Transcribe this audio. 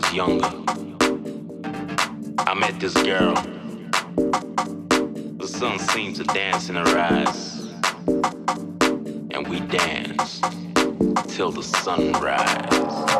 was younger, I met this girl. The sun seemed to dance in her eyes, and we danced till the sunrise.